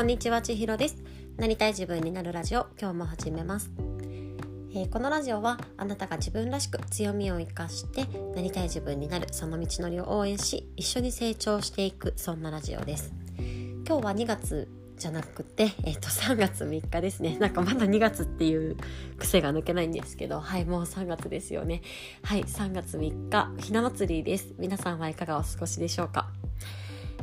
こんにちは千尋ですなりたい自分になるラジオ今日も始めます、えー、このラジオはあなたが自分らしく強みを生かしてなりたい自分になるその道のりを応援し一緒に成長していくそんなラジオです今日は2月じゃなくて、えっ、ー、と、3月3日ですね。なんかまだ2月っていう癖が抜けないんですけど、はい、もう3月ですよね。はい、3月3日、ひな祭りです。皆さんはいかがお過ごしでしょうか？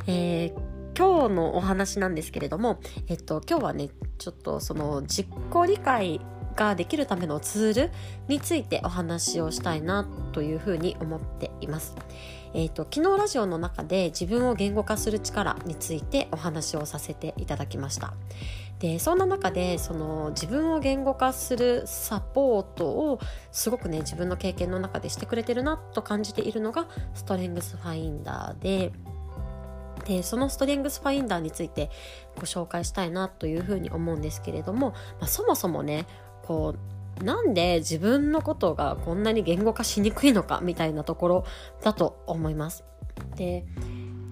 えー今日のお話なんですけれども、えっと、今日はね、ちょっとその実行理解ができるためのツールについてお話をしたいなというふうに思っています。えっと、昨日ラジオの中で自分を言語化する力についてお話をさせていただきました。でそんな中でその自分を言語化するサポートをすごくね自分の経験の中でしてくれてるなと感じているのがストレングスファインダーででそのストレングスファインダーについてご紹介したいなというふうに思うんですけれども、まあ、そもそもねこうなんで自分のことがこんなに言語化しにくいのかみたいなところだと思います。で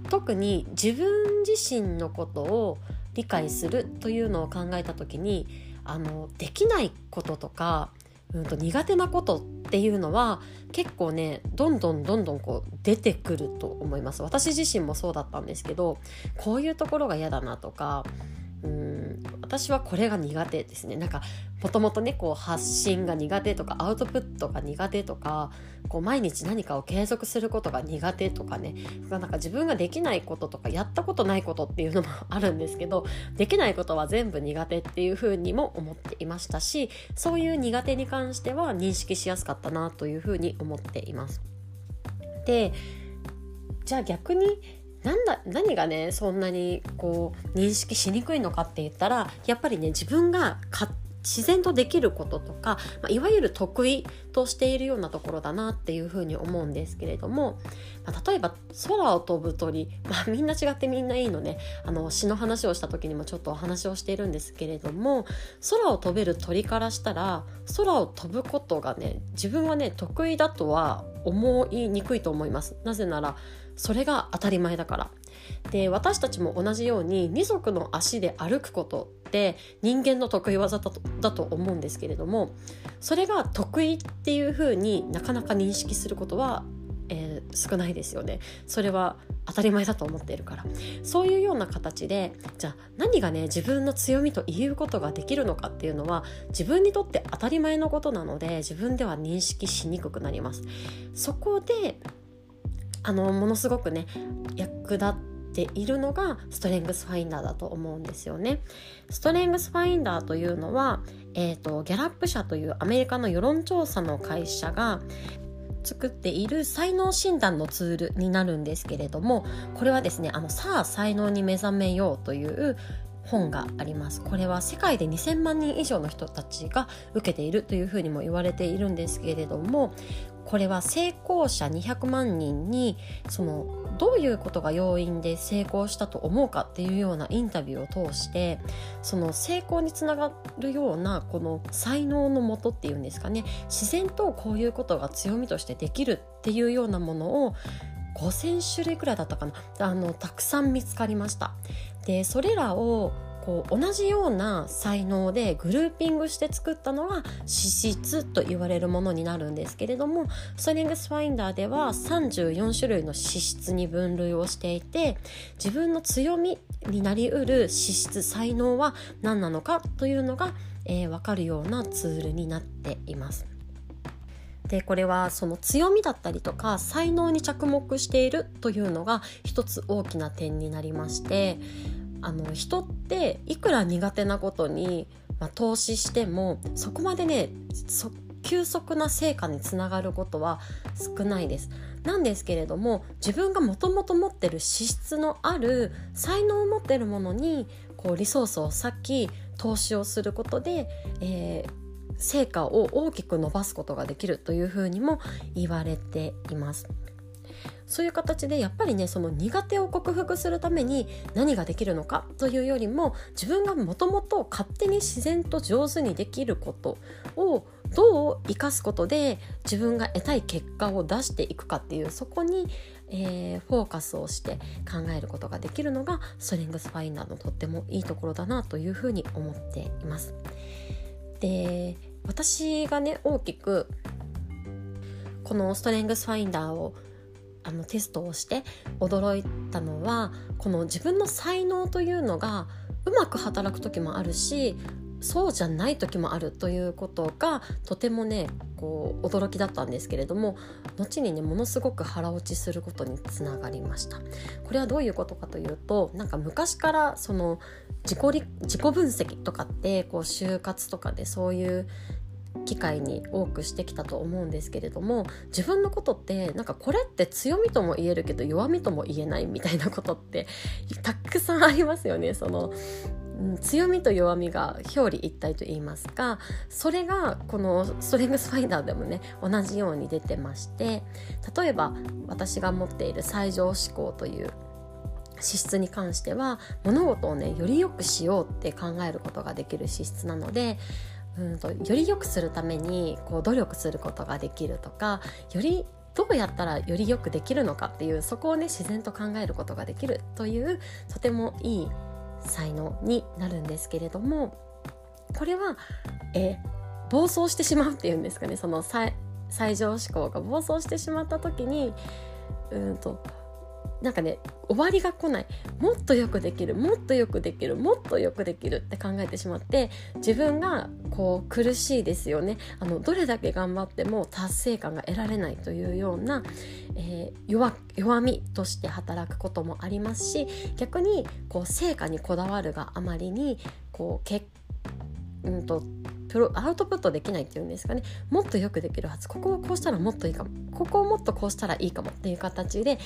特に自分自身のことを理解するというのを考えた時にあのできないこととかうんと苦手なことっていうのは結構ねどんどんどんどんこう出てくると思います。私自身もそうだったんですけどこういうところが嫌だなとかうん私はこれが苦手ですねなんかもともとねこう発信が苦手とかアウトプットが苦手とかこう毎日何かを継続することが苦手とかねなんか自分ができないこととかやったことないことっていうのもあるんですけどできないことは全部苦手っていうふうにも思っていましたしそういう苦手に関しては認識しやすかったなというふうに思っています。でじゃあ逆になんだ何がねそんなにこう認識しにくいのかって言ったらやっぱりね自分が自然とできることとか、まあ、いわゆる得意としているようなところだなっていうふうに思うんですけれども、まあ、例えば空を飛ぶ鳥、まあ、みんな違ってみんないいのねあの詩の話をした時にもちょっとお話をしているんですけれども空を飛べる鳥からしたら空を飛ぶことがね自分はね得意だとは思いにくいと思います。なぜならそれが当たり前だから。で私たちも同じように二足の足で歩くことって人間の得意技だとだと思うんですけれどもそれが得意っていうふうになかなか認識することは、えー、少ないですよね。それは当たり前だと思っているから。そういうような形でじゃあ何がね自分の強みと言うことができるのかっていうのは自分にとって当たり前のことなので自分では認識しにくくなります。そこであのものすごくね役立っているのがストレングスファインダーだと思うんですよね。ストレングスファインダーというのは、えーと、ギャラップ社というアメリカの世論調査の会社が作っている才能診断のツールになるんですけれどもこれはですねあのさあ才能に目覚めようという本があります。これは世界で2000万人以上の人たちが受けているというふうにも言われているんですけれどもこれは成功者200万人にそのどういうことが要因で成功したと思うかっていうようなインタビューを通してその成功につながるようなこの才能のもとっていうんですかね。自然とこういうことが強みとしてできるっていうようなものを5,000種類くらいだったかなあのたくさん見つかりましたでそれらをこう同じような才能でグルーピングして作ったのが資質と言われるものになるんですけれどもストレングスファインダーでは34種類の資質に分類をしていて自分の強みになりうる資質才能は何なのかというのが、えー、分かるようなツールになっています。でこれはその強みだったりとか才能に着目しているというのが一つ大きな点になりましてあの人っていくら苦手なことに、まあ、投資してもそこまでね急速な成果につながることは少ないです。なんですけれども自分がもともと持ってる資質のある才能を持ってるものにこうリソースを割き投資をすることで、えー、成果を大きく伸ばすことができるというふうにも言われています。そういう形でやっぱりねその苦手を克服するために何ができるのかというよりも自分がもともと勝手に自然と上手にできることをどう生かすことで自分が得たい結果を出していくかっていうそこに、えー、フォーカスをして考えることができるのがストレングスファインダーのとってもいいところだなというふうに思っています。で私がね大きくこのストレングスファインダーをあのテストをして驚いたのはこの自分の才能というのがうまく働く時もあるしそうじゃない時もあるということがとてもねこう驚きだったんですけれども後にねものすごく腹落ちすることにつながりました。これはどういうことかというとなんか昔からその自己自己分析とかってこう就活とかでそういう機会に多くしてきたと思うんですけれども自分のことってなんかこれって強みとも言えるけど弱みとも言えないみたいなことってたくさんありますよね。その強みと弱みが表裏一体と言いますかそれがこのストレングスファインダーでもね同じように出てまして例えば私が持っている最上思考という資質に関しては物事をねより良くしようって考えることができる資質なのでうんとより良くするためにこう努力することができるとかよりどうやったらよりよくできるのかっていうそこをね自然と考えることができるというとてもいい才能になるんですけれどもこれは、え暴走してしまうっていうんですかね。その最上思考が暴走してしまった時にうんとなんかね終わりが来ない。もっとよくできる。もっとよくできる。もっとよくできるって考えてしまって自分がこう苦しいですよね。あのどれだけ頑張っても達成感が得られないというような、えー、弱みとして働くこともありますし逆にこう成果にこだわるがあまりにこう結うんとプロアウトプットできないっていうんですかね。もっとよくできるはず。ここをこうしたらもっといいかも。ここをもっとこうしたらいいかもっていう形で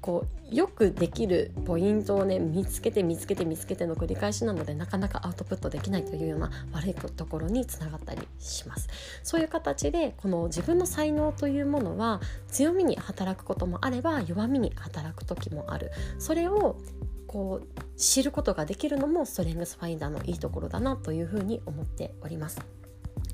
こうよくできるポイントをね見つけて見つけて見つけての繰り返しなのでなかなかアウトプットできないというような悪いところにつながったりします。そういう形でこの自分の才能というものは強みに働くこともあれば弱みに働く時もある。それをこう知ることができるのもストレングスファインダーのいいところだなというふうに思っております。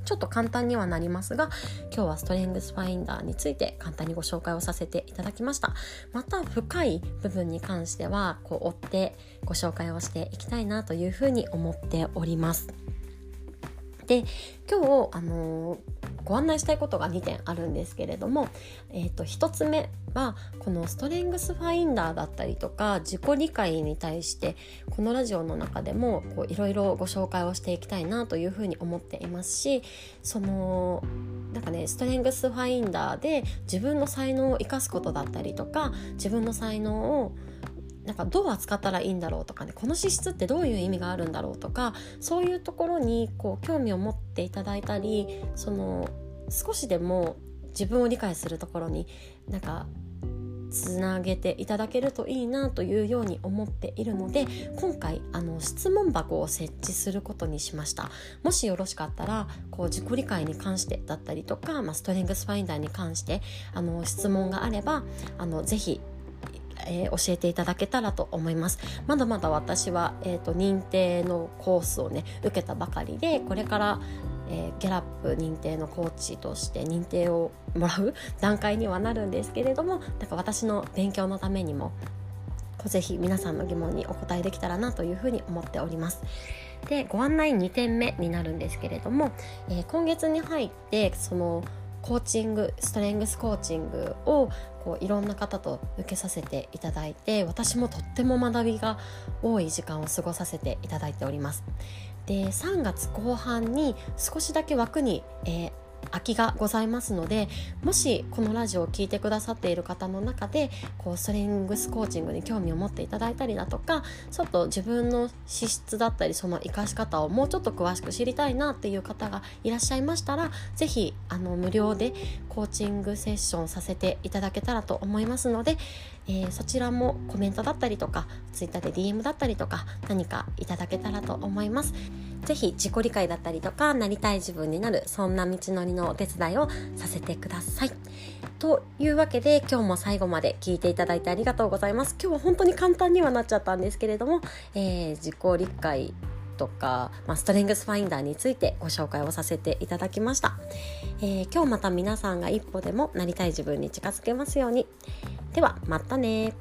ちょっと簡単にはなりますが今日はストレングスファインダーについて簡単にご紹介をさせていただきました。また深い部分に関してはこう追ってご紹介をしていきたいなというふうに思っております。で今日あのーご案内したいことが2点あるんですけれども、えー、と1つ目はこのストレングスファインダーだったりとか自己理解に対してこのラジオの中でもいろいろご紹介をしていきたいなというふうに思っていますしそのなんかねストレングスファインダーで自分の才能を生かすことだったりとか自分の才能をなんかどう扱ったらいいんだろうとかねこの資質ってどういう意味があるんだろうとかそういうところにこう興味を持っていただいたりその少しでも自分を理解するところになんかつなげていただけるといいなというように思っているので今回あの質問箱を設置することにしました。もしよろしかったらこう自己理解に関してだったりとか、まあ、ストレングスファインダーに関してあの質問があればあのぜひえー、教えていただけたらと思いますまだまだ私は、えーと、認定のコースをね受けたばかりでこれから、えー、ギャラップ認定のコーチとして認定をもらう 段階にはなるんですけれどもなんか私の勉強のためにもぜひ皆さんの疑問にお答えできたらなというふうに思っております。でご案内2点目になるんですけれども、えー、今月に入ってそのコーチングストレングスコーチングをこういろんな方と受けさせていただいて私もとっても学びが多い時間を過ごさせていただいております。で3月後半に少しだけ枠に、えー、空きがございますのでもしこのラジオを聴いてくださっている方の中でこうストレングスコーチングに興味を持っていただいたりだとかちょっと自分の資質だったりその生かし方をもうちょっと詳しく知りたいなっていう方がいらっしゃいましたら是非無料でコーチングセッションさせていただけたらと思いますので、えー、そちらもコメントだったりとか Twitter で DM だったりとか何かいただけたらと思います。ぜひ自己理解だったりとかなりたい自分になるそんな道のりのお手伝いをさせてください。というわけで今日も最後まで聞いていただいてありがとうございます。今日は本当に簡単にはなっちゃったんですけれども、えー、自己理解とか、まあ、ストレングスファインダーについてご紹介をさせていただきました、えー、今日また皆さんが一歩でもなりたい自分に近づけますようにではまたね